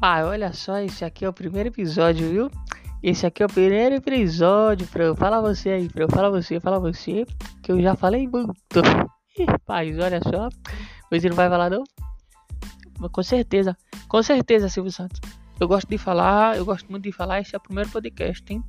Pai, olha só, esse aqui é o primeiro episódio, viu? Esse aqui é o primeiro episódio pra eu falar você aí, pra eu falar você, falar você, que eu já falei muito. Rapaz, olha só, você não vai falar não? Com certeza, com certeza, Silvio Santos. Eu gosto de falar, eu gosto muito de falar, esse é o primeiro podcast, hein?